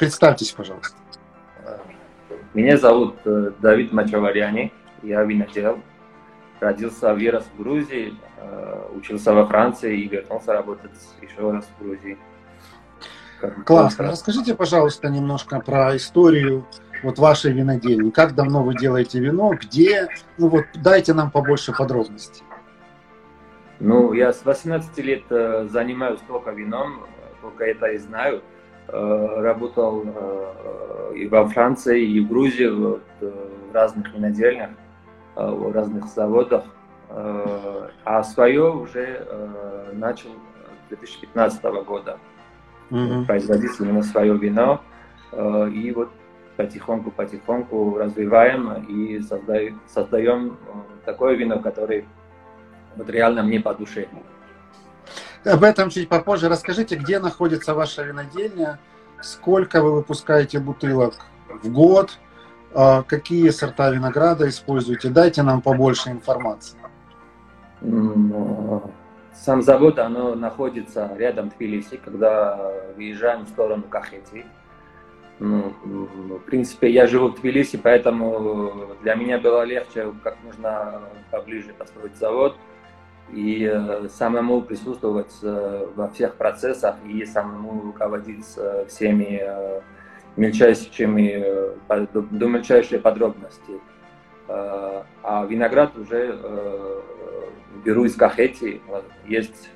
Представьтесь, пожалуйста. Меня зовут э, Давид Мачаваряни, я винодел. Родился и вырос в Грузии, э, учился во Франции и вернулся работать еще раз в Грузии. Классно. Расскажите, пожалуйста, немножко про историю вот вашей винодельни. Как давно вы делаете вино? Где? Ну вот дайте нам побольше подробностей. Ну, я с 18 лет э, занимаюсь только вином, только это и знаю. Э, работал э, и во Франции, и в Грузии, вот, э, в разных винодельнях, в разных заводах. А свое уже начал 2015 года mm-hmm. производить именно свое вино. И вот потихоньку-потихоньку развиваем и создаем, создаем такое вино, которое вот реально мне по душе. Об этом чуть попозже. Расскажите, где находится ваша винодельня, сколько вы выпускаете бутылок в год, а, какие сорта винограда используете. Дайте нам побольше информации. Сам завод, оно находится рядом в Тбилиси, когда выезжаем в сторону Кахети. Ну, в принципе, я живу в Тбилиси, поэтому для меня было легче, как можно поближе построить завод и э, самому присутствовать э, во всех процессах и самому руководить э, всеми мельчайшими, до мельчайшей подробности. А виноград уже беру из Кахети. Есть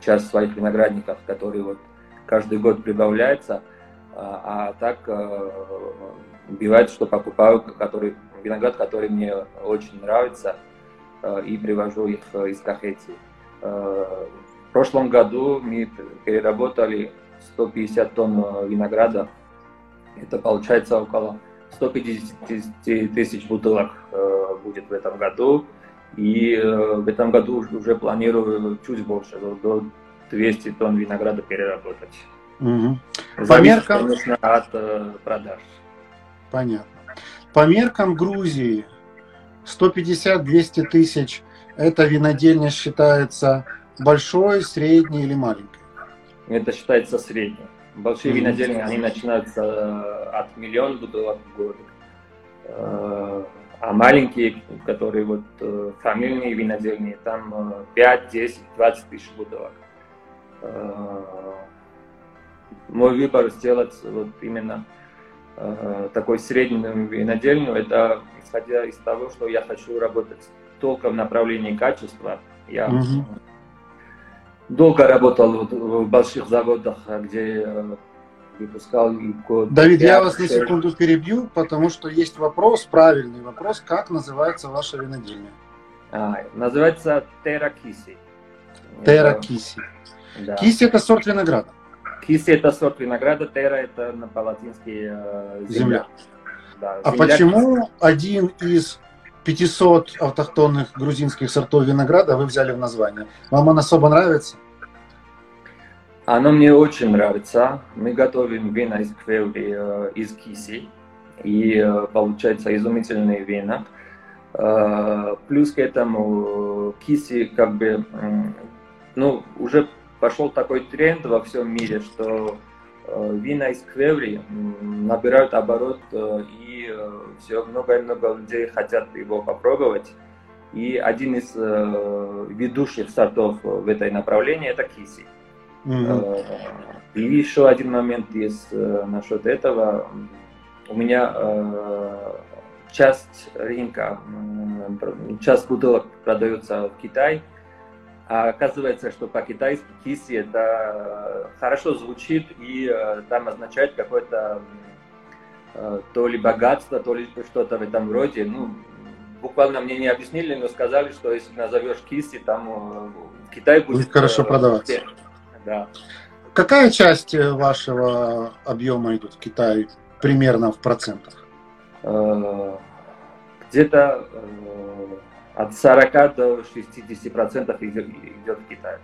часть своих виноградников, которые вот каждый год прибавляется, а так бывает, что покупаю который, виноград, который мне очень нравится – и привожу их э, из Кахети. Э, в прошлом году мы переработали 150 тонн винограда. Это получается около 150 тысяч бутылок будет в этом году. И в этом году уже планирую чуть больше, до 200 тонн винограда переработать. Угу. По Зависит, меркам... конечно, от продаж. Понятно. По меркам Грузии 150-200 тысяч – это винодельня считается большой, средней или маленькой? Это считается средней. Большие mm-hmm. винодельни, они начинаются э, от миллиона бутылок в год. Э, а маленькие, которые вот э, фамильные винодельни, там 5, 10, 20 тысяч бутылок. Мой выбор сделать вот именно такой среднюю винодельню, это исходя из того, что я хочу работать только в направлении качества. Я угу. долго работал в больших заводах, где э, выпускал код. Давид, 5, я вас 6. на секунду перебью, потому что есть вопрос, правильный вопрос, как называется ваша винодельня? А, называется Теракиси. Теракиси. Да. Киси это сорт винограда. Киси это сорт винограда, тера это по-латински э, земля. земля. Да, а почему один из 500 автохтонных грузинских сортов винограда вы взяли в название? Вам он особо нравится? Оно мне очень нравится. Мы готовим вина из квеври, э, из киси. И э, получается изумительные вина. Э, плюс к этому киси как бы, ну, уже пошел такой тренд во всем мире, что Э, вина из Квеври набирают оборот, э, и э, все много-много людей хотят его попробовать. И один из ведущих сортов в этой направлении это киси. Mm-hmm. И еще один момент есть насчет этого. У меня часть рынка, часть бутылок продается в Китае, а оказывается, что по-китайски киси это хорошо звучит и э, там означает какое-то э, то ли богатство, то ли что-то в этом роде. Ну, буквально мне не объяснили, но сказали, что если назовешь киси, там э, в Китае будет... Будет хорошо продаваться. Да. Какая часть вашего объема идет в Китай примерно в процентах? Где-то от 40 до 60 процентов идет, идет в Китай.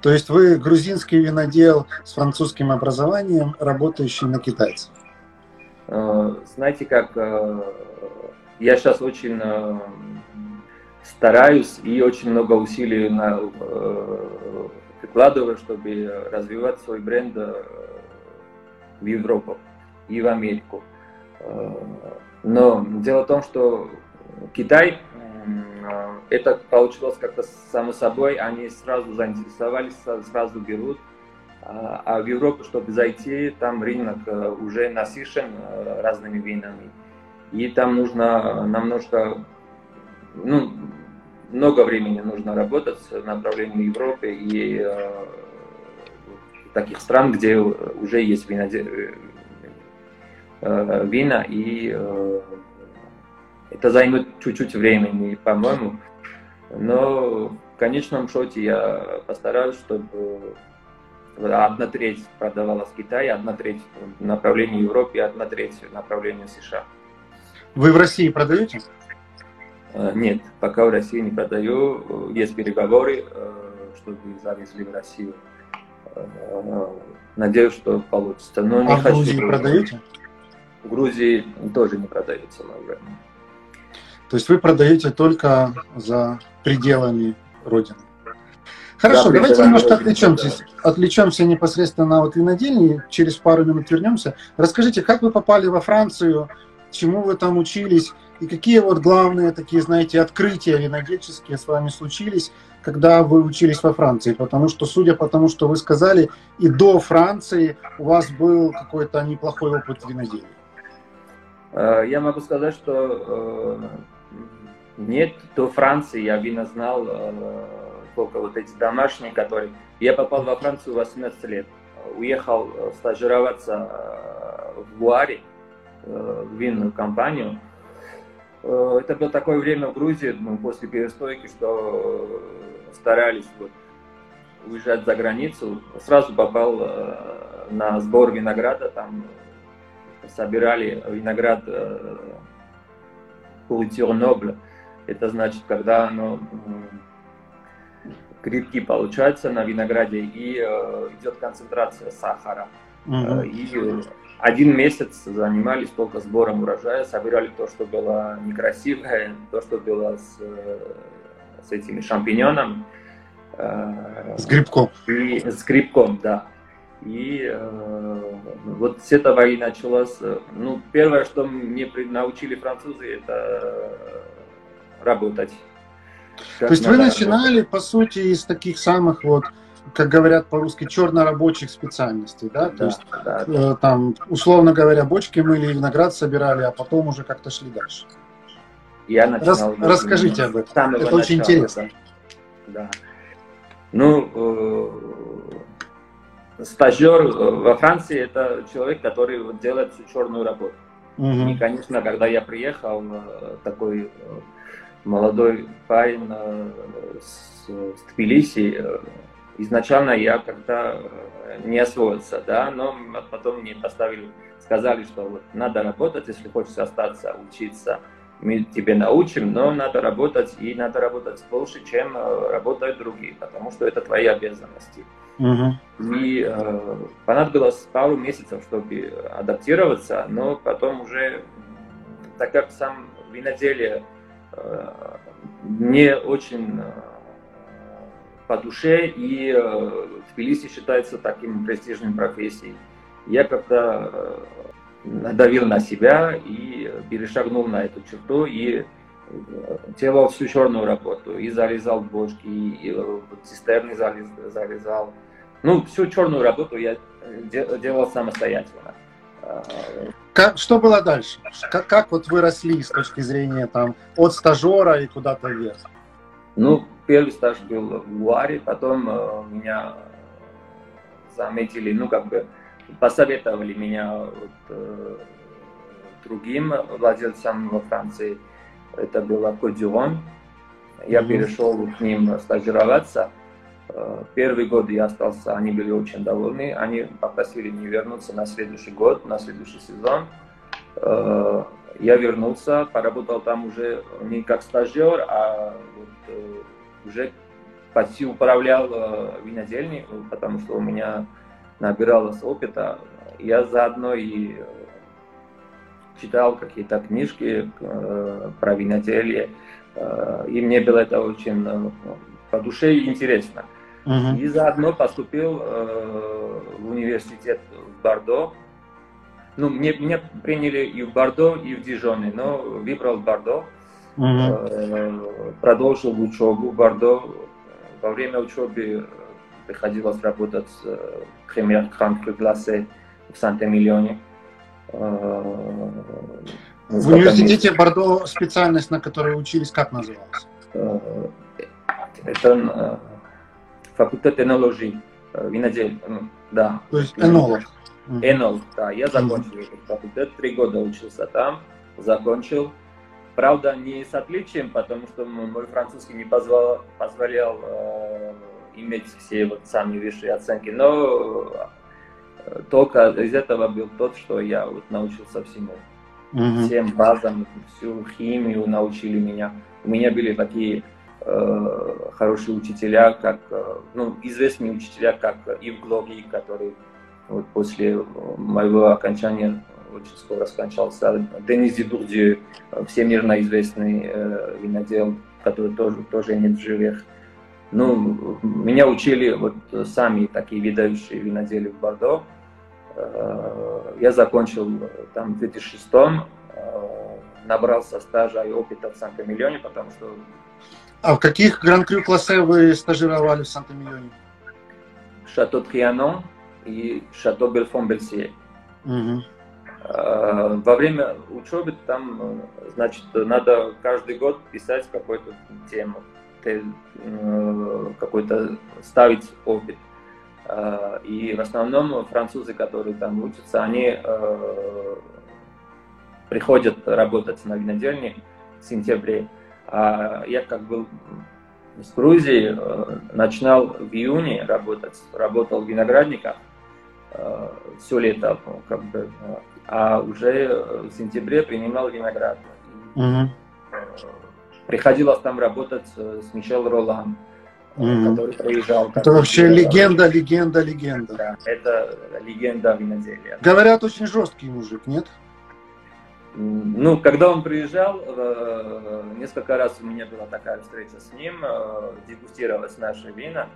То есть вы грузинский винодел с французским образованием, работающий на китайцев? Знаете, как я сейчас очень стараюсь и очень много усилий на, прикладываю, чтобы развивать свой бренд в Европу и в Америку. Но дело в том, что Китай это получилось как-то само собой, они сразу заинтересовались, сразу берут. А, а в Европу, чтобы зайти, там рынок э, уже насыщен э, разными винами. И там нужно немножко, ну, много времени нужно работать в направлении Европы и э, таких стран, где уже есть вина, э, вина и э, это займет чуть-чуть времени, по-моему. Но в конечном счете я постараюсь, чтобы одна треть продавалась в Китае, одна треть в направлении Европы, одна треть в направлении США. Вы в России продаете? Э, нет, пока в России не продаю. Есть переговоры, э, чтобы завезли в Россию. Э, надеюсь, что получится. Но не а в Грузии продаете? В Грузии тоже не продается, наверное. То есть вы продаете только за пределами Родины. Хорошо, да, давайте немножко отвлечемся, да. отвлечемся непосредственно от винодельни, через пару минут вернемся. Расскажите, как вы попали во Францию, чему вы там учились, и какие вот главные такие, знаете, открытия винодельческие с вами случились, когда вы учились во Франции? Потому что, судя по тому, что вы сказали, и до Франции у вас был какой-то неплохой опыт виноделия. Э, я могу сказать, что э, нет, до Франции я вина знал э, только вот эти домашние, которые... Я попал во Францию 18 лет. Уехал э, стажироваться э, в Луаре, в винную компанию. Это было такое время в Грузии, ну, после перестройки, что старались вот, уезжать за границу. Сразу попал на сбор винограда, там собирали виноград Культур Нобля. Это значит, когда оно грибки получаются на винограде и э, идет концентрация сахара. Mm-hmm. И один месяц занимались только сбором урожая, собирали то, что было некрасивое, то, что было с, э, с этими шампиньонами. Э, с грибком. И с грибком, да. И э, вот с этого и началось. Ну, первое, что мне научили французы, это работать. То есть вы начинали, по сути, из таких самых вот, как говорят по-русски, черно-рабочих специальностей, да? да То есть да, да. Э, там, условно говоря, бочки мыли, виноград собирали, а потом уже как-то шли дальше. Я начинал... Рас, расскажите об этом. Это начала, очень интересно. Да. да. Ну, э, стажер во Франции это человек, который делает всю черную работу. Угу. И, конечно, когда я приехал, э, такой э, молодой парень э, с, с Тбилиси, изначально я как-то не освоился, да, но потом мне поставили, сказали, что вот надо работать, если хочешь остаться, учиться, мы тебе научим, но надо работать, и надо работать больше, чем работают другие, потому что это твои обязанности. Угу. И э, понадобилось пару месяцев, чтобы адаптироваться, но потом уже, так как сам виноделие э, мне очень э, по душе, и э, Тбилиси считается таким престижным профессией, я как-то надавил на себя и перешагнул на эту черту, и делал всю черную работу, и зарезал бочки, и, цистерны зарезал, ну, всю черную работу я делал самостоятельно. Как, что было дальше? Как, как вот вы росли с точки зрения там от стажера и куда-то вверх? Ну, первый стаж был в Луаре, потом э, меня заметили, ну, как бы посоветовали меня вот, э, другим владельцам во Франции. Это был Кодюрон. Я mm-hmm. перешел к ним стажироваться. Первый год я остался, они были очень довольны. Они попросили меня вернуться на следующий год, на следующий сезон. Я вернулся, поработал там уже не как стажер, а вот уже почти управлял винодельней, потому что у меня набиралось опыта. Я заодно и читал какие-то книжки э, про виноделие, э, и мне было это очень э, по душе интересно. Uh-huh. И заодно поступил э, в университет в Бордо. Ну, мне, меня приняли и в Бордо, и в Дижоне, но выбрал Бордо. Uh-huh. Э, продолжил учебу в Бордо. Во время учебы приходилось работать в премьер Классе в Санта-Миллионе. Э, в университете Бордо специальность, на которой учились, как называлась? Э, это э, факультет энологии, винодель, да. То есть энолог? Энолог, да. Я закончил этот факультет, три года учился там, закончил. Правда, не с отличием, потому что мой французский не позволял, позволял э, иметь все вот самые высшие оценки, но только из этого был тот, что я вот научился всему. Mm-hmm. Всем базам, всю химию научили меня. У меня были такие э, хорошие учителя, как, э, ну, известные учителя, как Ив Глоги, который вот после моего окончания очень скоро скончался. Денис Дидурди, всемирно известный э, винодел, который тоже, тоже нет в живых. Ну, меня учили вот сами такие видающие винодели в Бордо. Э, я закончил э, там в 2006 э, набрался стажа и опыта в Санта-Миллионе, потому что... А в каких гран-крю классе вы стажировали в Санта-Миллионе? Шато Трианон и Шато Бельфон Бельсье. Угу. Во время учебы там, значит, надо каждый год писать какую-то тему, какой-то ставить опыт. Э, и в основном французы, которые там учатся, они э, приходят работать на винодельне в сентябре. А я как был из Грузии, э, начинал в июне работать, работал в виноградниках все лето, как бы, а уже в сентябре принимал виноград. Угу. Приходилось там работать с Мишел Ролан mm-hmm. который проезжал. Это вообще э, легенда, легенда, легенда. Да, это легенда виноделия. Говорят, очень жесткий мужик, нет? Ну, когда он приезжал, э, несколько раз у меня была такая встреча с ним, э, дегустировалась наша вина.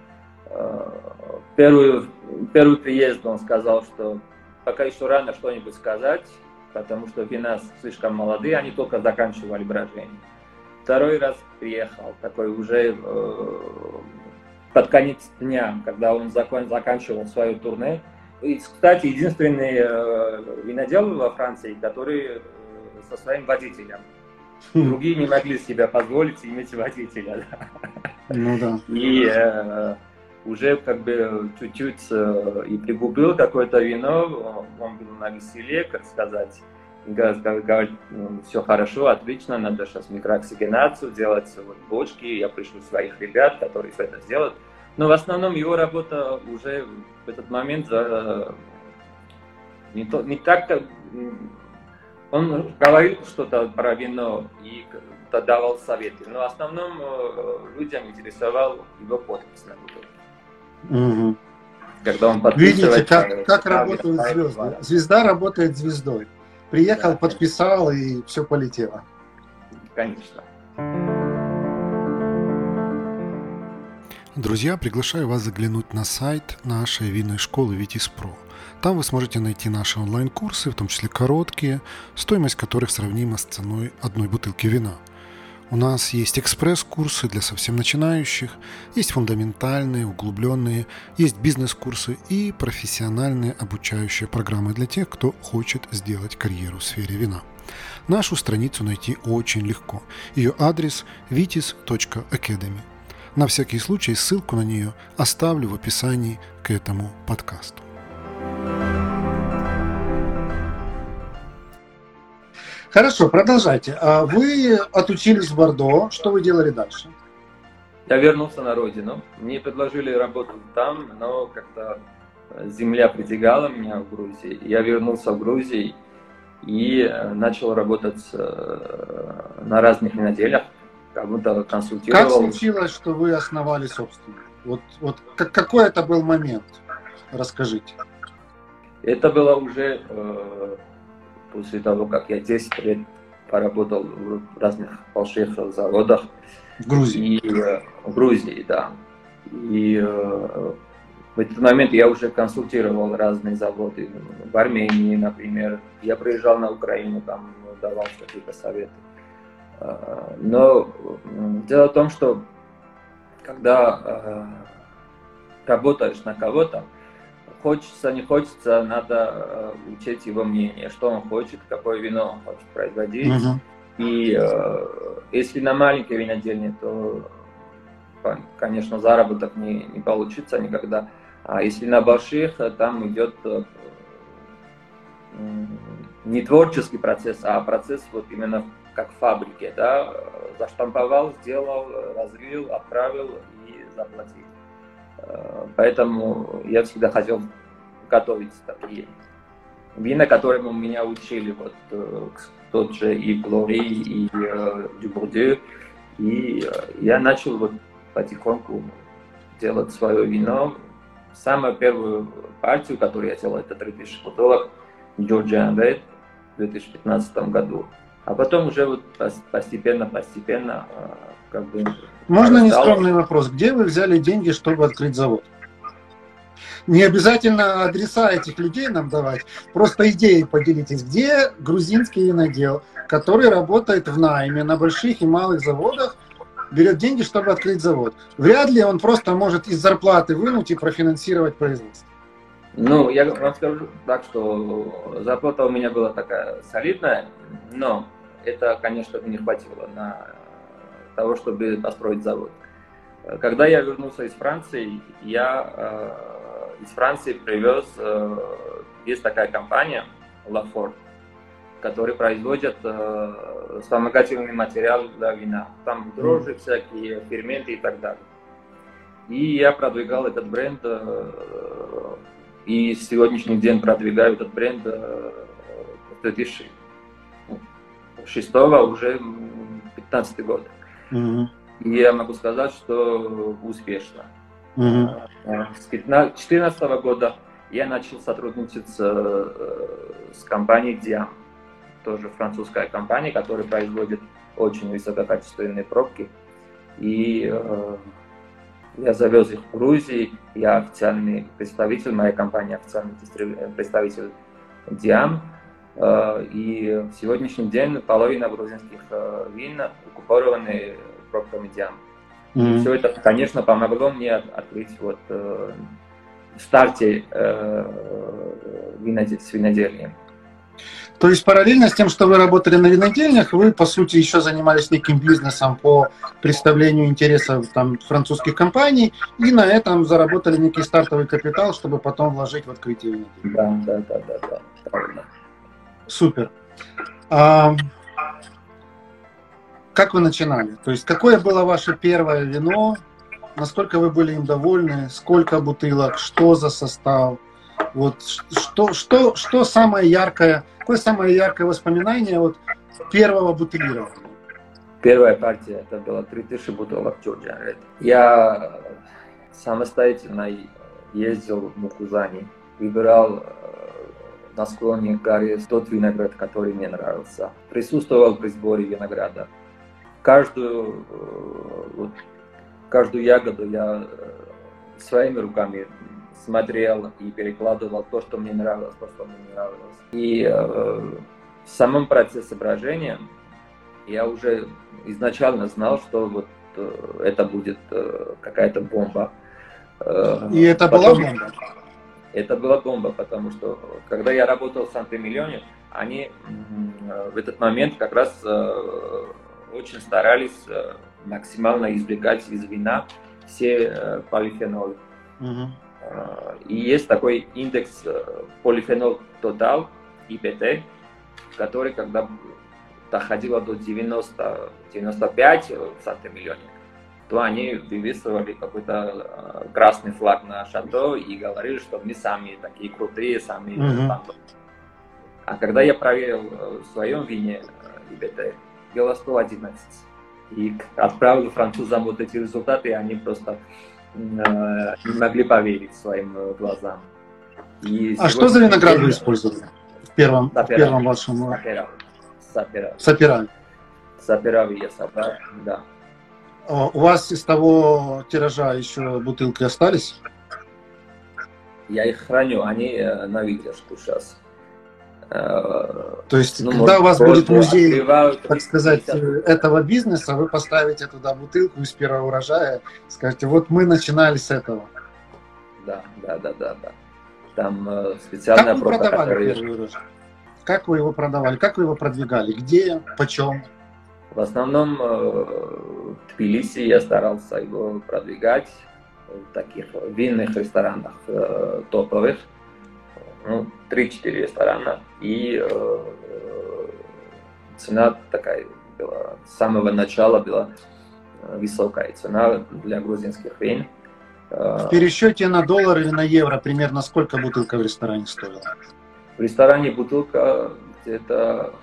Первый, первый приезд он сказал, что пока еще рано что-нибудь сказать, потому что вина слишком молодые, они только заканчивали брожение. Второй раз приехал, такой уже э, под конец дня, когда он закон, заканчивал свое турне. И, кстати, единственный э, винодел во Франции, который э, со своим водителем. Хм. Другие не могли себе позволить иметь водителя. Ну да. И э, уже как бы чуть-чуть э, и пригубил какое-то вино, он был на веселе, как сказать говорит, все хорошо, отлично, надо сейчас микрооксигенацию делать, вот бочки, я пришлю своих ребят, которые все это сделают. Но в основном его работа уже в этот момент за... не, то, не так. Он говорил что-то про вино и давал советы, но в основном э, людям интересовал его подпись на бутылке. Угу. Когда он Видите, как, как работают звезды. Звезда работает звездой. Приехал, да, подписал и все полетело. Конечно. Друзья, приглашаю вас заглянуть на сайт нашей винной школы Витис Про. Там вы сможете найти наши онлайн-курсы, в том числе короткие, стоимость которых сравнима с ценой одной бутылки вина – у нас есть экспресс-курсы для совсем начинающих, есть фундаментальные, углубленные, есть бизнес-курсы и профессиональные обучающие программы для тех, кто хочет сделать карьеру в сфере вина. Нашу страницу найти очень легко. Ее адрес vitis.academy. На всякий случай ссылку на нее оставлю в описании к этому подкасту. Хорошо, продолжайте. А вы отучились в Бордо. Что вы делали дальше? я вернулся на родину. Мне предложили работу там, но как-то земля притягала меня в Грузии. Я вернулся в Грузию и начал работать на разных неделях, как будто консультировал. Как случилось, что вы основали собственность? Вот, вот какой это был момент? Расскажите. Это было уже э, после того, как я 10 лет поработал в разных больших заводах. В Грузии? И, э, в Грузии, да. И э, в этот момент я уже консультировал разные заводы. В Армении, например. Я приезжал на Украину, там давал какие-то советы. Э, но дело в том, что когда э, работаешь на кого-то, хочется, не хочется, надо э, учить его мнение, что он хочет, какое вино он хочет производить. Uh-huh. И э, если на маленькой винодельне, то, конечно, заработок не, не получится никогда. А если на больших, э, там идет э, не творческий процесс, а процесс вот именно как в фабрике, да, заштамповал, сделал, разлил, отправил и заплатил. Э, поэтому я всегда хотел готовить такие вина, которым меня учили, вот э, тот же и Глори, и э, Дюбурдю. И я начал вот потихоньку делать свое вино. Самую первую партию, которую я делал, это 3000 бутылок Georgia Red в 2015 году. А потом уже вот постепенно-постепенно как бы можно нескромный вопрос. Где вы взяли деньги, чтобы открыть завод? Не обязательно адреса этих людей нам давать, просто идеей поделитесь. Где грузинский винодел, который работает в найме на больших и малых заводах, берет деньги, чтобы открыть завод? Вряд ли он просто может из зарплаты вынуть и профинансировать производство. Ну, я вам скажу так, что зарплата у меня была такая солидная, но это, конечно, не хватило на того, чтобы построить завод. Когда я вернулся из Франции, я э, из Франции привез, э, есть такая компания Lafort, которая производит э, вспомогательный материал для вина. Там дрожжи всякие, ферменты и так далее. И я продвигал этот бренд, э, и сегодняшний день продвигаю этот бренд э, 2006 уже 15 год. Угу. И я могу сказать, что успешно. Угу. С 2014 года я начал сотрудничать с, э, с компанией Diam, тоже французская компания, которая производит очень высококачественные пробки. И э, я завез их в Грузию, я официальный представитель, моя компания официальный представитель Diam. Э, и в сегодняшний день половина грузинских э, вин оккупированы пробками диам. Mm-hmm. Все это, конечно, помогло мне открыть вот э, в старте с винодельней. То есть параллельно с тем, что вы работали на винодельнях, вы, по сути, еще занимались неким бизнесом по представлению интересов там, французских компаний, и на этом заработали некий стартовый капитал, чтобы потом вложить в открытие винодельни. Да, да, да, да, да, правильно. Супер. А, как вы начинали? То есть какое было ваше первое вино? Насколько вы были им довольны? Сколько бутылок? Что за состав? Вот что, что, что самое яркое, какое самое яркое воспоминание от первого бутылирования? Первая партия, это было 3000 бутылок Georgia Red. Я самостоятельно ездил в Мукузани, выбирал на склоне горы тот виноград, который мне нравился. Присутствовал при сборе винограда. Каждую, э, вот, каждую ягоду я э, своими руками смотрел и перекладывал то, что мне нравилось, то, что мне не нравилось. И э, в самом процессе брожения я уже изначально знал, что вот э, это будет э, какая-то бомба. Э, И это Потом, была бомба? Это была бомба, потому что когда я работал в Санта-Миллионе, они в этот момент как раз э, очень старались э, максимально извлекать из вина все э, полифенолы. Угу. И есть такой индекс полифенол тотал, ИПТ, который когда доходило до 90-95 в Санта-Миллионе, то они вывесывали какой-то красный флаг на шато и говорили, что мы сами такие крутые, сами mm-hmm. А когда я проверил в своем вине ИБТ, было 111. И отправил французам вот эти результаты, и они просто не могли поверить своим глазам. И а что за виноград вы использовали в первом, в первом вашем... Сапера. Сапера. Сапера я собрал, да. А у вас из того тиража еще бутылки остались? Я их храню, они э, на выдержку сейчас. Э, То есть, ну, когда у вас будет музей, так сказать, этого бизнеса, вы поставите туда бутылку из первого урожая, скажете, вот мы начинали с этого. Да, да, да, да, да. Там э, специальная Как вы продавали который... первый урожай? Как вы его продавали? Как вы его продвигали? Где? Почем? В основном э, в Тбилиси я старался его продвигать в таких винных ресторанах э, топовых. Ну, 3-4 ресторана. И э, цена такая была, с самого начала была высокая цена для грузинских вин. В пересчете на доллар или на евро примерно сколько бутылка в ресторане стоила? В ресторане бутылка где-то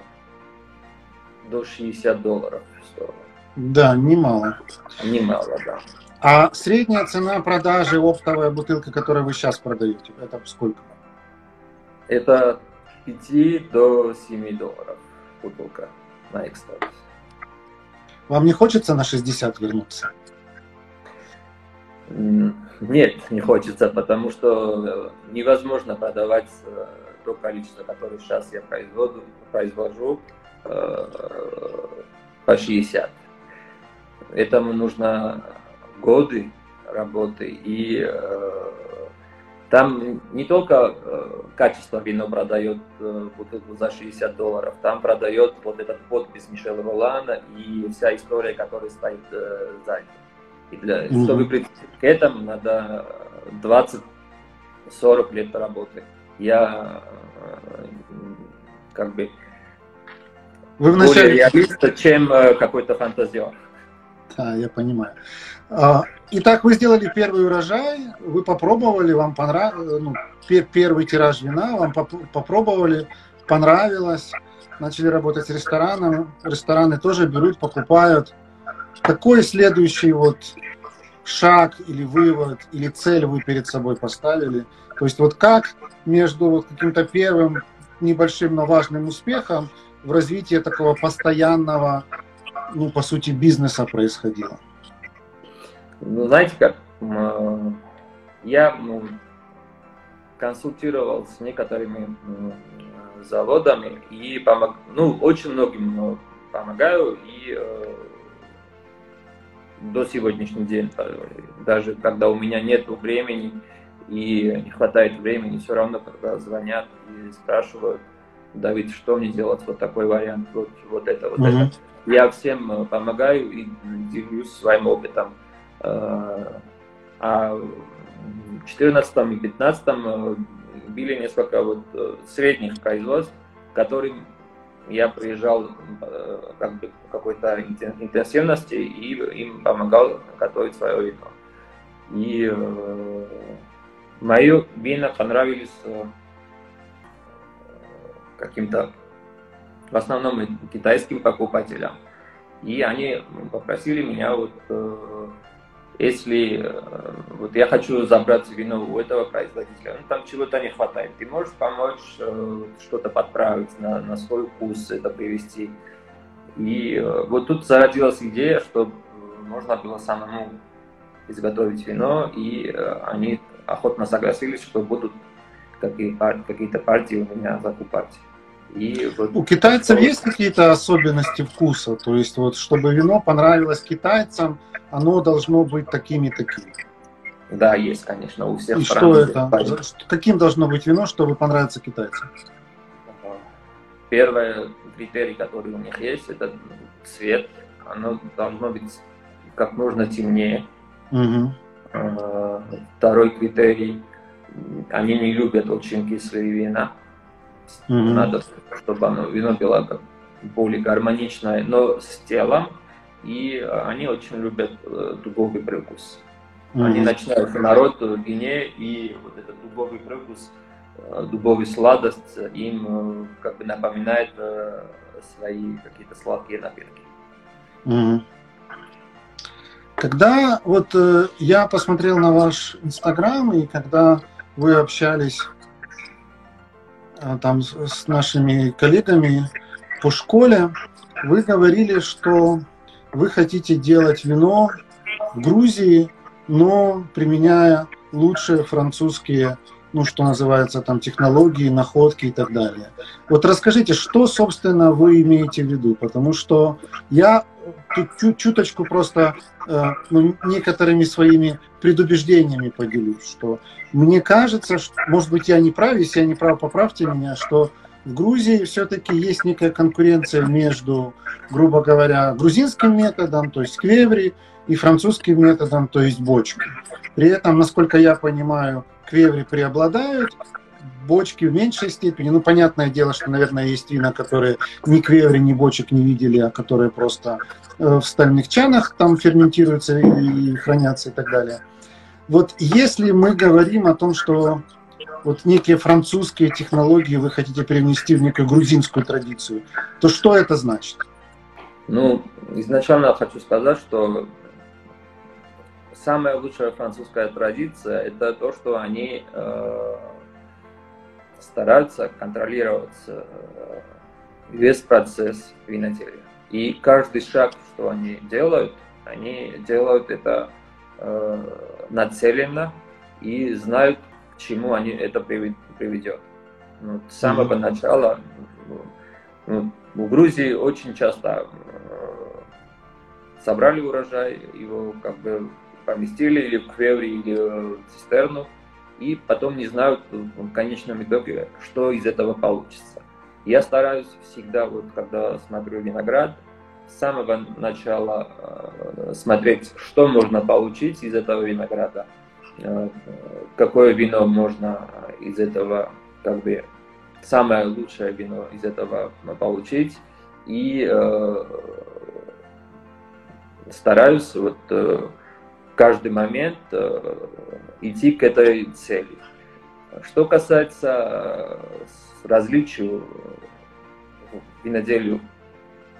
до 60 долларов стоила. Да, немало. Немало, да. А средняя цена продажи оптовая бутылка, которую вы сейчас продаете, это сколько? Это 5 до 7 долларов бутылка на экспорт. Вам не хочется на 60 вернуться? Нет, не хочется, потому что невозможно продавать э, то количество, которое сейчас я производу, произвожу, э, по 60. Этому нужно годы работы и э, там не только э, качество вино продает э, бутылку за 60 долларов, там продает вот этот подпись Мишеля Ролана и вся история, которая стоит э, сзади. И для, mm-hmm. чтобы прийти к этому, надо 20-40 лет работы я э, как бы Вы вначале... более реалист, чем э, какой-то фантазер. Да, я понимаю. А, итак, вы сделали первый урожай, вы попробовали, вам понравилось, ну, первый тираж вина, вам попробовали, понравилось, начали работать с рестораном, рестораны тоже берут, покупают. Какой следующий вот шаг или вывод, или цель вы перед собой поставили? То есть вот как между вот каким-то первым небольшим, но важным успехом в развитии такого постоянного, ну, по сути, бизнеса происходило? Ну, знаете как, я ну, консультировал с некоторыми заводами и помог, ну, очень многим помогаю и э, до сегодняшнего дня, даже когда у меня нет времени, и не хватает времени, все равно, когда звонят и спрашивают, Давид, что мне делать, вот такой вариант, вот, вот это, вот mm-hmm. это. Я всем э, помогаю и делюсь своим опытом. Э, а в 2014 и 2015 э, были несколько вот средних производств, которым я приезжал как бы какой-то интенсивности и им помогал готовить свое вино. И Мои вина понравились каким-то, в основном китайским покупателям. И они попросили меня, вот, э, если э, вот я хочу забрать вино у этого производителя, ну, там чего-то не хватает, ты можешь помочь что-то подправить на, на свой вкус, это привести. И вот тут зародилась идея, что можно было самому изготовить вино, и они охотно согласились, что будут какие-то партии у меня закупать. И вот у китайцев вот. есть какие-то особенности вкуса? То есть вот чтобы вино понравилось китайцам, оно должно быть такими и такими. Да, есть, конечно, у всех. И что это? Каким должно быть вино, чтобы понравиться китайцам? Первый критерий, который у них есть, это цвет. Оно должно быть как можно темнее. Угу. Второй критерий, они не любят очень кислые вина. Mm-hmm. Надо, чтобы оно, вино было более гармоничное, но с телом и они очень любят дубовый привкус. Mm-hmm. Они начинают народ вине, и вот этот дубовый привкус, дубовый сладость им как бы напоминает свои какие-то сладкие напитки. Mm-hmm. Когда вот э, я посмотрел на ваш инстаграм, и когда вы общались э, там с, с нашими коллегами по школе, вы говорили, что вы хотите делать вино в Грузии, но применяя лучшие французские, ну, что называется, там, технологии, находки и так далее. Вот расскажите, что, собственно, вы имеете в виду? Потому что я тут чуточку просто э, ну, некоторыми своими предубеждениями поделюсь, что мне кажется, что, может быть, я не прав, если я не прав, поправьте меня, что в Грузии все-таки есть некая конкуренция между, грубо говоря, грузинским методом, то есть квеври, и французским методом, то есть бочкой. При этом, насколько я понимаю, квеври преобладают, бочки в меньшей степени. Ну, понятное дело, что, наверное, есть вина, которые ни квеври, ни бочек не видели, а которые просто э, в стальных чанах там ферментируются и хранятся и так далее. Вот если мы говорим о том, что вот некие французские технологии вы хотите привнести в некую грузинскую традицию, то что это значит? Ну, изначально хочу сказать, что самая лучшая французская традиция – это то, что они э, стараются контролировать э, весь процесс виноделия. И каждый шаг, что они делают, они делают это э, нацеленно и знают, к чему они это приведет. Ну, с самого mm-hmm. начала ну, в Грузии очень часто э, собрали урожай, его как бы поместили или в квеври, или в цистерну, и потом не знают в конечном итоге, что из этого получится. Я стараюсь всегда, вот когда смотрю виноград, с самого начала э, смотреть, что можно получить из этого винограда, э, какое вино можно из этого, как бы, самое лучшее вино из этого получить, и э, стараюсь вот э, каждый момент э, идти к этой цели. Что касается э, различий в виноделию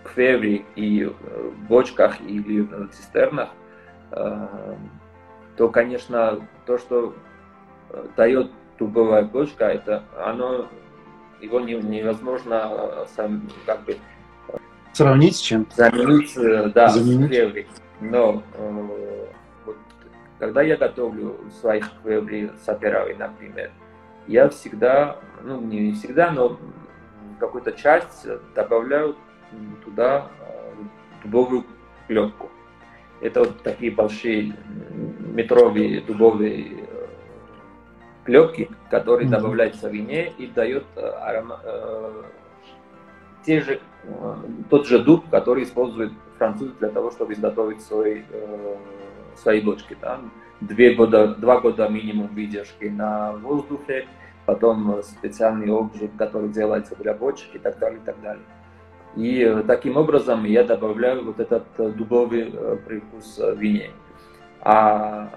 квеври и в бочках или цистернах, э, то, конечно, то, что дает дубовая бочка, это оно его невозможно сам, как бы сравнить с чем? Заменить, да, Заменить. с квеври. Но когда я готовлю своих квебли саперави, например, я всегда, ну не всегда, но какую-то часть добавляю туда э, дубовую клетку. Это вот такие большие метровые дубовые э, клетки, которые mm-hmm. добавляются в вине и дают э, арома, э, те же, э, тот же дуб, который использует француз для того, чтобы изготовить свой э, своей дочке. Да? Две года, два года минимум выдержки на воздухе, потом специальный обжиг, который делается для бочек и так далее, и так далее. И э, таким образом я добавляю вот этот э, дубовый э, привкус в вине. А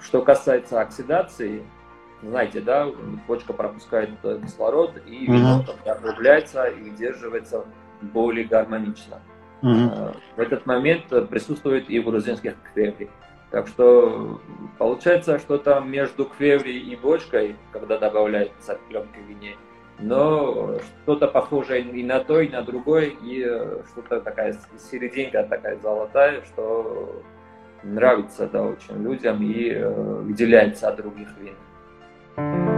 что касается оксидации, знаете, да, почка пропускает кислород, и вино mm-hmm. обрубляется и удерживается более гармонично. Угу. В этот момент присутствует и в грузинских квеври. Так что получается что-то между квеври и бочкой, когда добавляется пленка вине. Но что-то похожее и на то, и на другой, и что-то такая серединка такая золотая, что нравится да, очень людям и э, выделяется от других вин.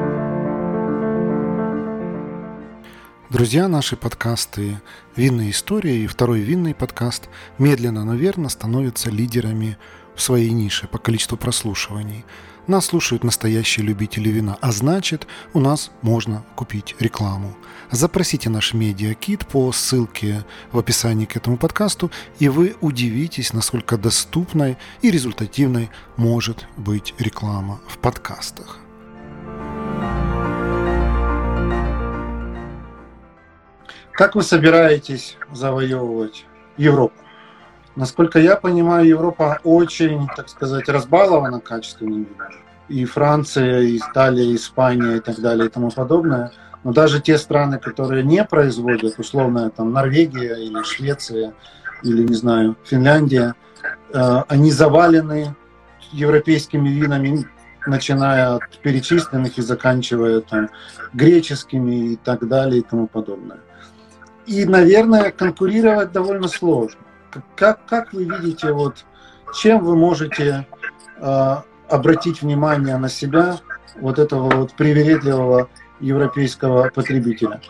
Друзья, наши подкасты «Винная история» и второй винный подкаст медленно, но верно становятся лидерами в своей нише по количеству прослушиваний. Нас слушают настоящие любители вина, а значит, у нас можно купить рекламу. Запросите наш медиакит по ссылке в описании к этому подкасту, и вы удивитесь, насколько доступной и результативной может быть реклама в подкастах. Как вы собираетесь завоевывать Европу? Насколько я понимаю, Европа очень, так сказать, разбалована качественным вином. И Франция, и Италия, и Испания и так далее и тому подобное. Но даже те страны, которые не производят, условно, там Норвегия или Швеция, или, не знаю, Финляндия, э, они завалены европейскими винами, начиная от перечисленных и заканчивая там греческими и так далее и тому подобное. И, наверное, конкурировать довольно сложно. Как, как вы видите, вот, чем вы можете э, обратить внимание на себя вот этого вот привередливого европейского потребителя?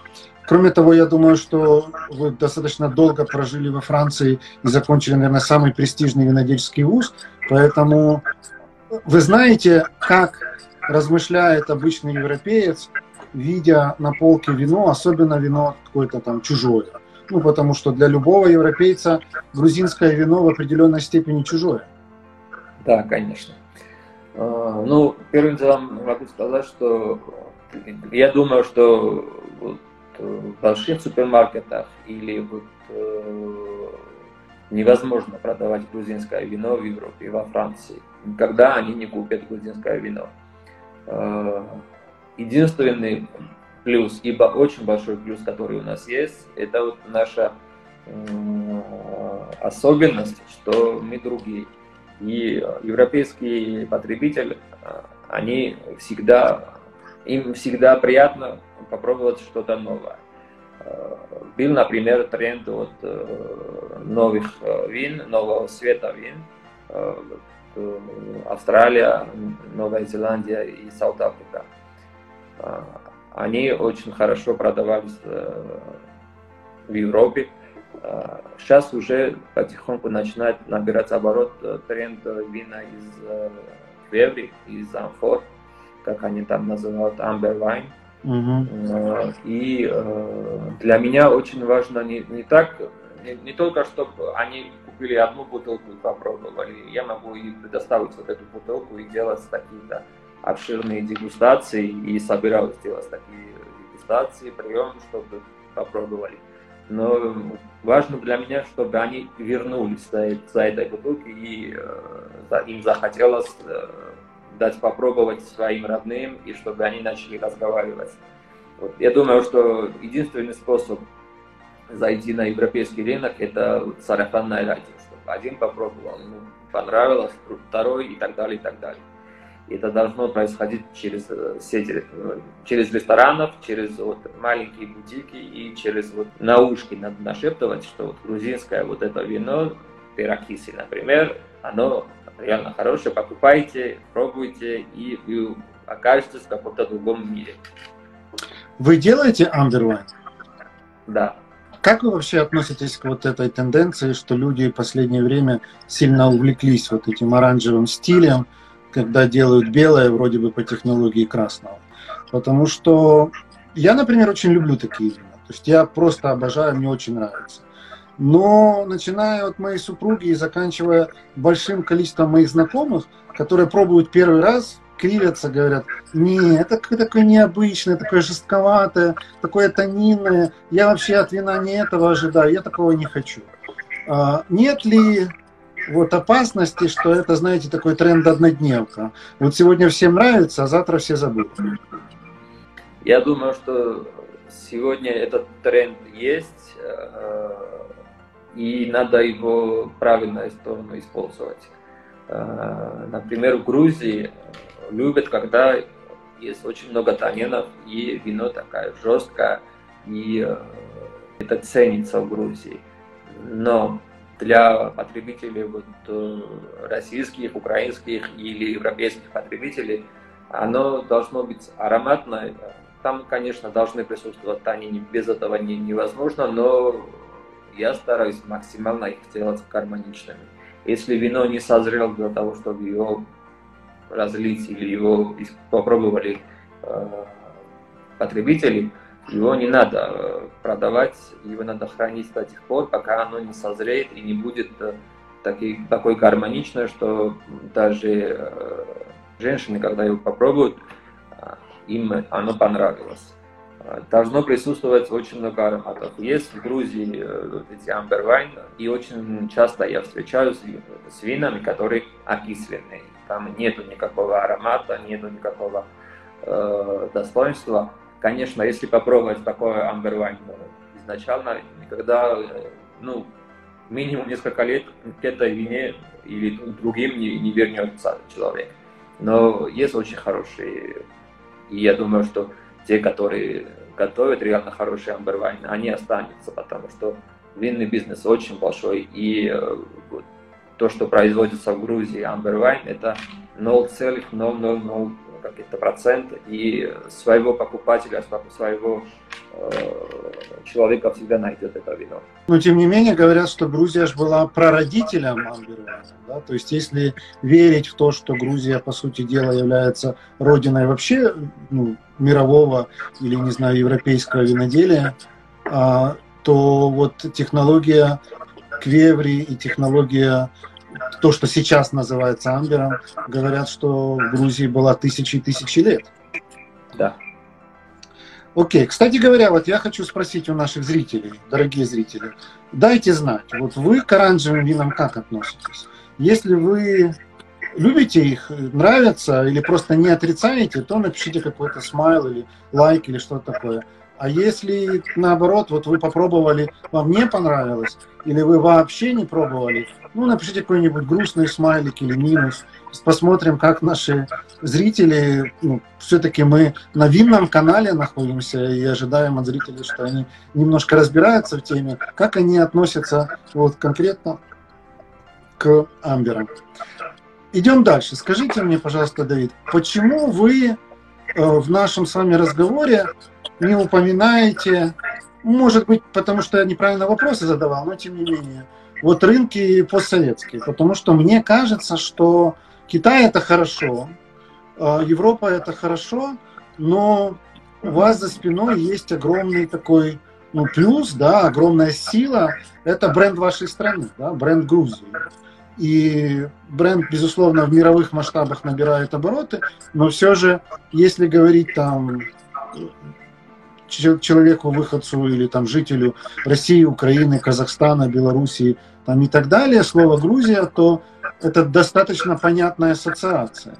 Кроме того, я думаю, что вы достаточно долго прожили во Франции и закончили, наверное, самый престижный винодельский вуз, поэтому вы знаете, как размышляет обычный европеец, видя на полке вино, особенно вино какое-то там чужое. Ну, потому что для любого европейца грузинское вино в определенной степени чужое. Да, конечно. А, ну, первым делом могу сказать, что я думаю, что вот в больших супермаркетах или вот э, невозможно продавать грузинское вино в Европе и во Франции. Никогда они не купят грузинское вино. А, единственный плюс, ибо очень большой плюс, который у нас есть, это вот наша особенность, что мы другие. И европейские потребители, они всегда, им всегда приятно попробовать что-то новое. Был, например, тренд от э, новых э, вин, нового света вин. Э, Австралия, Новая Зеландия и South Africa. А, они очень хорошо продавались э, в Европе. Сейчас а, уже потихоньку начинает набирать оборот э, тренд вина из э, из амфор, как они там называют, amber wine. Uh-huh. И для меня очень важно не, не так, не, не только чтобы они купили одну бутылку и попробовали, я могу и предоставить вот эту бутылку и делать такие-то обширные дегустации и собираюсь делать такие дегустации, приемы, чтобы попробовали. Но важно для меня, чтобы они вернулись за, за этой бутылкой и э, им захотелось э, дать попробовать своим родным и чтобы они начали разговаривать. Вот. Я думаю, что единственный способ зайти на европейский рынок это сарафанное радио, чтобы один попробовал, ему понравилось, второй и так далее, и так далее. Это должно происходить через э, сети, э, через ресторанов, через вот маленькие бутики и через вот наушки надо нашептывать, что вот грузинское вот это вино, пирокиси, например, оно реально хорошее, покупайте, пробуйте, и вы окажетесь в каком-то другом мире. Вы делаете underline? Да. Как вы вообще относитесь к вот этой тенденции, что люди в последнее время сильно увлеклись вот этим оранжевым стилем, когда делают белое вроде бы по технологии красного. Потому что я, например, очень люблю такие вина. То есть я просто обожаю, мне очень нравится. Но начиная от моей супруги и заканчивая большим количеством моих знакомых, которые пробуют первый раз, кривятся, говорят, не, это такое необычное, такое жестковатое, такое тонинное. Я вообще от вина не этого ожидаю, я такого не хочу. А, нет ли вот опасности, что это, знаете, такой тренд однодневка. Вот сегодня всем нравится, а завтра все забудут. Я думаю, что сегодня этот тренд есть, э, и надо его в правильную сторону использовать. Э, например, в Грузии любят, когда есть очень много танинов, и вино такая жесткое, и э, это ценится в Грузии. Но для потребителей вот, э, российских, украинских или европейских потребителей, оно должно быть ароматное. Там, конечно, должны присутствовать танины, без этого не, невозможно, но я стараюсь максимально их сделать гармоничными. Если вино не созрел для того, чтобы его разлить или его попробовали э, потребители, его не надо э, продавать, его надо хранить до тех пор, пока оно не созреет и не будет э, таки, такой гармоничное, что даже э, женщины, когда его попробуют, им оно понравилось. должно присутствовать очень много ароматов. Есть в Грузии э, эти Wine, и очень часто я встречаюсь с винами, которые окислены. Там нету никакого аромата, нету никакого э, достоинства. Конечно, если попробовать такой Amber Wine изначально, никогда, э, ну, минимум несколько лет к этой вине или другим не, не вернется человек. Но есть очень хорошие, и я думаю, что те, которые готовят реально хорошие амбервайны, они останутся, потому что винный бизнес очень большой, и э, то, что производится в Грузии, амбервайн, это 0,000 какие-то процент, и своего покупателя, своего э, человека всегда найдет это вино. Но тем не менее говорят, что Грузия же была прародителем амбервайна. Да? То есть если верить в то, что Грузия, по сути дела, является родиной вообще ну, мирового или, не знаю, европейского виноделия, а, то вот технология квеври и технология то, что сейчас называется амбером, говорят, что в Грузии была тысячи и тысячи лет. Да. Окей, кстати говоря, вот я хочу спросить у наших зрителей, дорогие зрители, дайте знать, вот вы к оранжевым винам как относитесь? Если вы любите их, нравятся или просто не отрицаете, то напишите какой-то смайл или лайк или что-то такое. А если наоборот, вот вы попробовали, вам не понравилось, или вы вообще не пробовали, ну, напишите какой-нибудь грустный смайлик или минус. Посмотрим, как наши зрители, ну, все-таки мы на винном канале находимся и ожидаем от зрителей, что они немножко разбираются в теме, как они относятся вот конкретно к амберам. Идем дальше. Скажите мне, пожалуйста, Давид, почему вы э, в нашем с вами разговоре не упоминаете, может быть, потому что я неправильно вопросы задавал, но тем не менее, вот рынки постсоветские, потому что мне кажется, что Китай это хорошо, а Европа это хорошо, но у вас за спиной есть огромный такой ну, плюс, да, огромная сила. Это бренд вашей страны, да, бренд Грузии. И бренд, безусловно, в мировых масштабах набирает обороты, но все же, если говорить там человеку, выходцу или там жителю России, Украины, Казахстана, Белоруссии там, и так далее, слово Грузия, то это достаточно понятная ассоциация.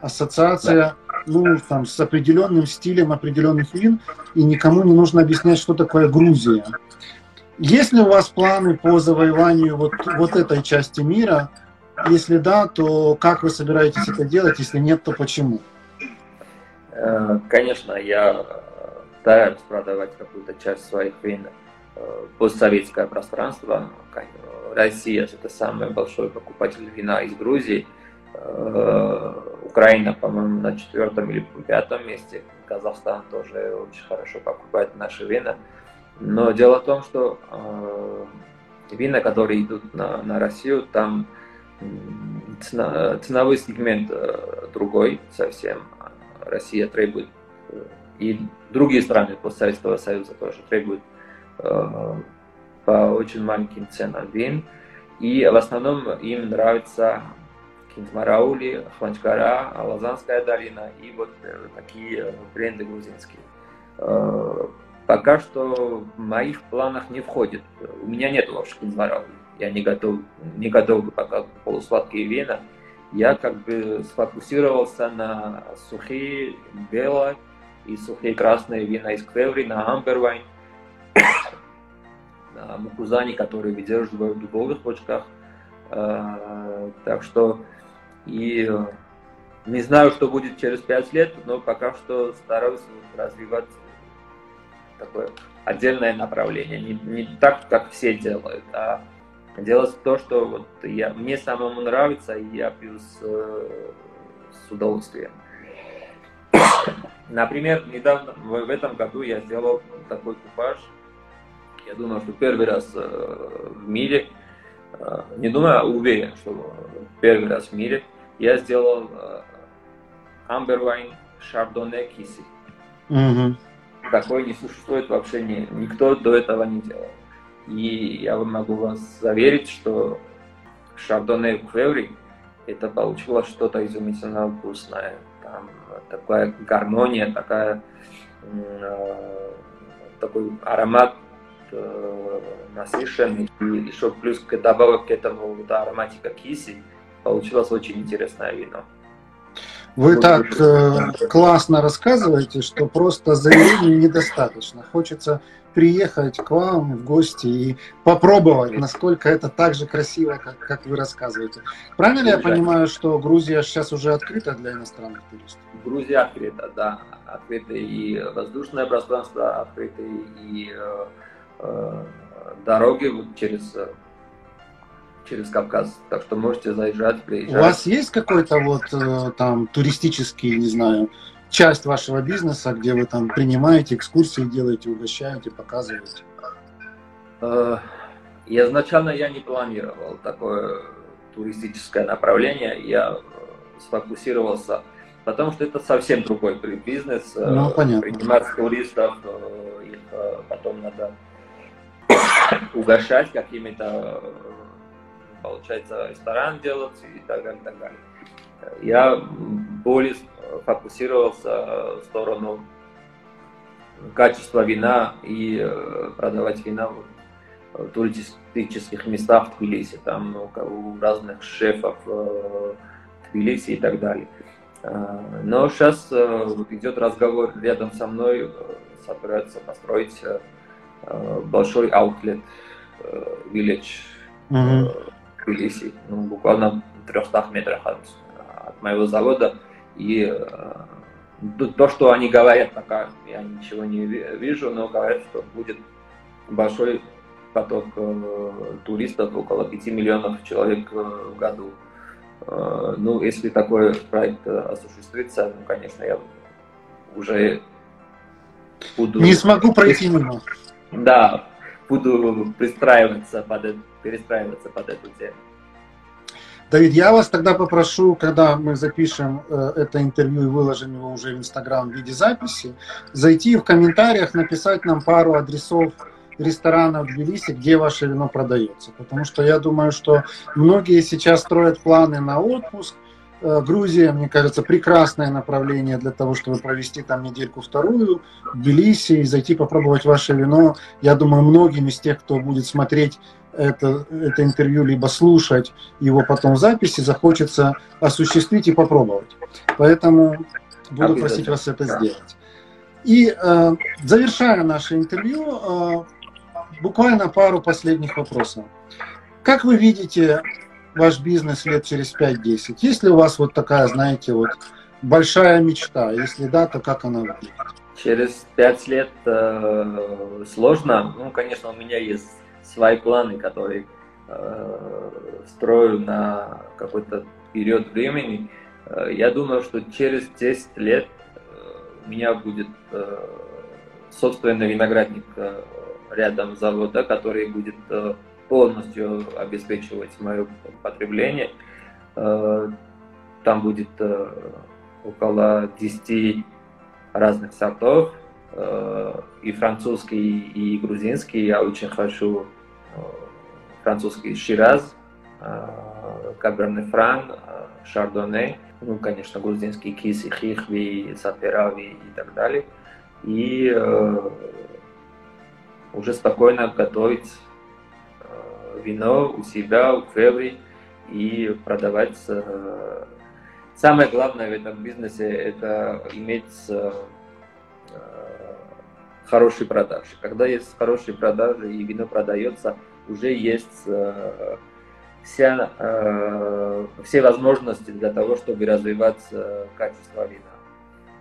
Ассоциация ну, там, с определенным стилем определенных вин, и никому не нужно объяснять, что такое Грузия. Есть ли у вас планы по завоеванию вот, вот этой части мира? Если да, то как вы собираетесь это делать? Если нет, то почему? Э, конечно, я стараюсь продавать какую-то часть своих вин э, постсоветское пространство. Россия – это самый большой покупатель вина из Грузии. Э, Украина, по-моему, на четвертом или пятом месте. Казахстан тоже очень хорошо покупает наши вина. Но дело в том, что э, вина, которые идут на, на Россию, там цена, ценовой сегмент другой совсем. Россия требует и другие страны постсоветского союза тоже требуют э, по очень маленьким ценам вин. И в основном им нравится Кинтмараули, Хванчкара, Лазанская долина и вот э, такие бренды грузинские. Э, пока что в моих планах не входит. У меня нет вообще Кинтмараули. Я не готов, не готов пока полусладкие вина. Я как бы сфокусировался на сухие, белые и сухие красные вина из Квеври на Амбервайн, на Мукузани, которые выдерживают в дубовых бочках. А, так что и не знаю, что будет через пять лет, но пока что стараюсь развивать такое отдельное направление. Не, не так, как все делают, а делать то, что вот я, мне самому нравится, и я пью с, с удовольствием. Например, недавно, в этом году я сделал такой купаж. Я думаю, что первый раз э, в мире, э, не думаю, а уверен, что первый раз в мире я сделал Wine Chardonnay Kisi. Угу. Такой не существует вообще, ни, никто до этого не делал. И я могу вас заверить, что в Квеври это получилось что-то изумительно вкусное. Там такая гармония, такая такой аромат насыщенный, и еще плюс добавок к этому вот ароматика киси, получилось очень интересное вино. Вы так э, классно рассказываете, что просто заявлений недостаточно. Хочется приехать к вам в гости и попробовать, насколько это так же красиво, как, как вы рассказываете. Правильно ли я понимаю, что Грузия сейчас уже открыта для иностранных туристов? Грузия открыта, да. Открыто и воздушное пространство, открыто и э, э, дороги через через Кавказ. Так что можете заезжать, приезжать. У вас есть какой-то вот э, там туристический, не знаю, часть вашего бизнеса, где вы там принимаете экскурсии, делаете, угощаете, показываете? Э, изначально я не планировал такое туристическое направление. Я сфокусировался, потому что это совсем другой бизнес. Э, ну, понятно. Принимать туристов, их потом надо угощать какими-то получается, ресторан делать и так далее, так далее. Я более фокусировался в сторону качества вина и э, продавать вина в туристических местах в Тбилиси, там ну, у разных шефов э, Тбилиси и так далее. Э, но сейчас идет разговор рядом со мной, собираются построить большой аутлет, village mm-hmm. Тбилиси, ну, буквально в 300 метрах от, от моего завода. И э, то, что они говорят, пока я ничего не вижу, но говорят, что будет большой поток э, туристов, около 5 миллионов человек э, в году. Ну, если такой проект осуществится, ну, конечно, я уже буду... Не смогу пройти мимо. Да, буду пристраиваться под, перестраиваться под эту тему. Давид, я вас тогда попрошу, когда мы запишем э, это интервью и выложим его уже в Инстаграм в виде записи, зайти в комментариях, написать нам пару адресов ресторанов в Тбилиси, где ваше вино продается. Потому что я думаю, что многие сейчас строят планы на отпуск, Э, Грузия, мне кажется, прекрасное направление для того, чтобы провести там недельку-вторую в Тбилиси и зайти попробовать ваше вино. Я думаю, многим из тех, кто будет смотреть это, это интервью, либо слушать его потом в записи, захочется осуществить и попробовать. Поэтому буду просить вас это сделать. И э, завершая наше интервью, э, буквально пару последних вопросов. Как вы видите ваш бизнес лет через 5-10? Есть ли у вас вот такая, знаете, вот большая мечта? Если да, то как она выглядит? Через 5 лет э, сложно. Ну, конечно, у меня есть свои планы, которые э, строю на какой-то период времени. Э, я думаю, что через 10 лет э, у меня будет э, собственный виноградник э, рядом завода, который будет э, полностью обеспечивать мое потребление. Э, там будет э, около 10 разных сортов, э, и французский, и грузинский. Я очень хочу французский Шираз, Каберне Фран, Шардоне, ну, конечно, грузинский Киси, Хихви, Саперави и так далее. И уже спокойно готовить вино у себя в Феври и продавать. Э, самое главное в этом бизнесе это иметь э, хорошие продажи. Когда есть хорошие продажи и вино продается, уже есть э, вся, все возможности для того, чтобы развивать качество вина.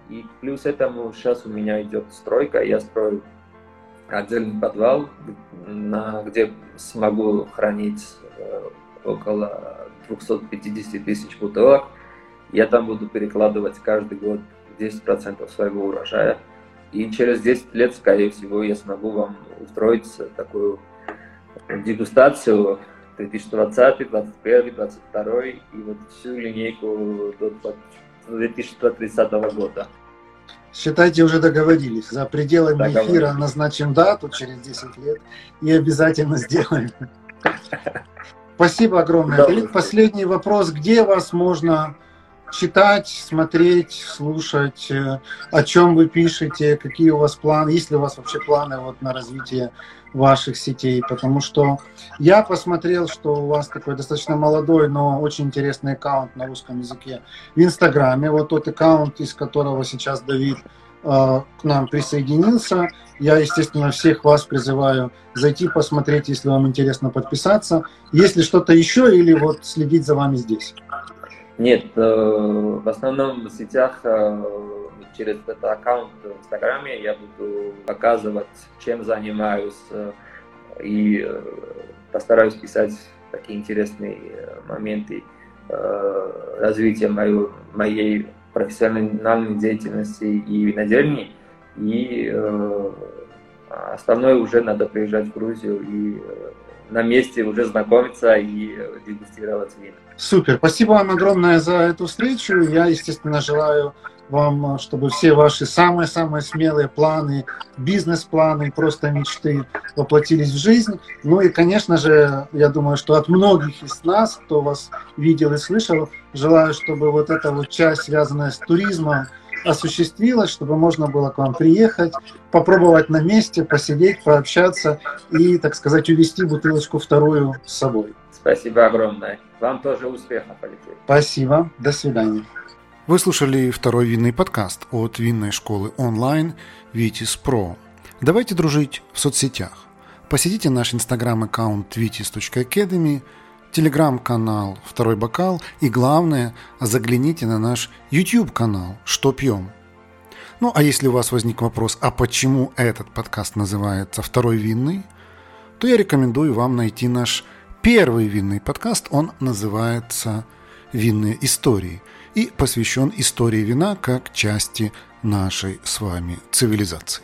И плюс этому сейчас у меня идет стройка, я строю отдельный подвал, на, где смогу хранить э, около 250 тысяч бутылок. Я там буду перекладывать каждый год 10% своего урожая. И через 10 лет, скорее всего, я смогу вам устроить такую дегустацию 2020, 2021, 2022 и вот всю линейку до 2030 года. Считайте, уже договорились. За пределами договорились. эфира назначим дату через 10 лет и обязательно сделаем. Спасибо огромное. Да, Последний вопрос. Где вас можно читать, смотреть, слушать, э, о чем вы пишете, какие у вас планы, есть ли у вас вообще планы вот на развитие ваших сетей, потому что я посмотрел, что у вас такой достаточно молодой, но очень интересный аккаунт на русском языке в Инстаграме, вот тот аккаунт, из которого сейчас Давид э, к нам присоединился. Я, естественно, всех вас призываю зайти посмотреть, если вам интересно подписаться. Если что-то еще или вот следить за вами здесь. Нет, э, в основном в сетях э, через этот аккаунт в Инстаграме я буду показывать, чем занимаюсь э, и постараюсь писать такие интересные моменты развития мою, моей профессиональной деятельности и винодельни. И остальное уже надо приезжать в Грузию и на месте уже знакомиться и дегустировать вина. Супер. Спасибо вам огромное за эту встречу. Я, естественно, желаю вам, чтобы все ваши самые-самые смелые планы, бизнес-планы, просто мечты воплотились в жизнь. Ну и, конечно же, я думаю, что от многих из нас, кто вас видел и слышал, желаю, чтобы вот эта вот часть, связанная с туризмом, осуществилась, чтобы можно было к вам приехать, попробовать на месте, посидеть, пообщаться и, так сказать, увести бутылочку вторую с собой. Спасибо огромное. Вам тоже успехов, Алексей. Спасибо. До свидания. Вы слушали второй винный подкаст от винной школы онлайн Vitis Pro. Давайте дружить в соцсетях. Посетите наш инстаграм-аккаунт vitis.academy, телеграм-канал «Второй бокал» и, главное, загляните на наш YouTube-канал «Что пьем?». Ну, а если у вас возник вопрос, а почему этот подкаст называется «Второй винный?», то я рекомендую вам найти наш первый винный подкаст. Он называется «Винные истории» и посвящен истории вина как части нашей с вами цивилизации.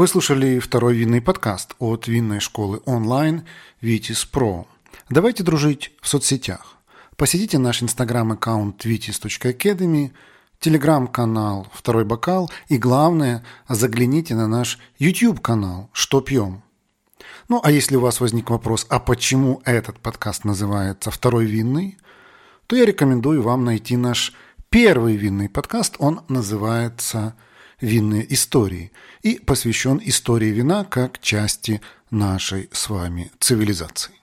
Вы слушали второй винный подкаст от винной школы онлайн Vitis Pro. Давайте дружить в соцсетях. Посетите наш инстаграм-аккаунт vitis.academy, телеграм-канал «Второй бокал» и, главное, загляните на наш YouTube-канал «Что пьем?». Ну, а если у вас возник вопрос, а почему этот подкаст называется «Второй винный?», то я рекомендую вам найти наш первый винный подкаст. Он называется винные истории и посвящен истории вина как части нашей с вами цивилизации.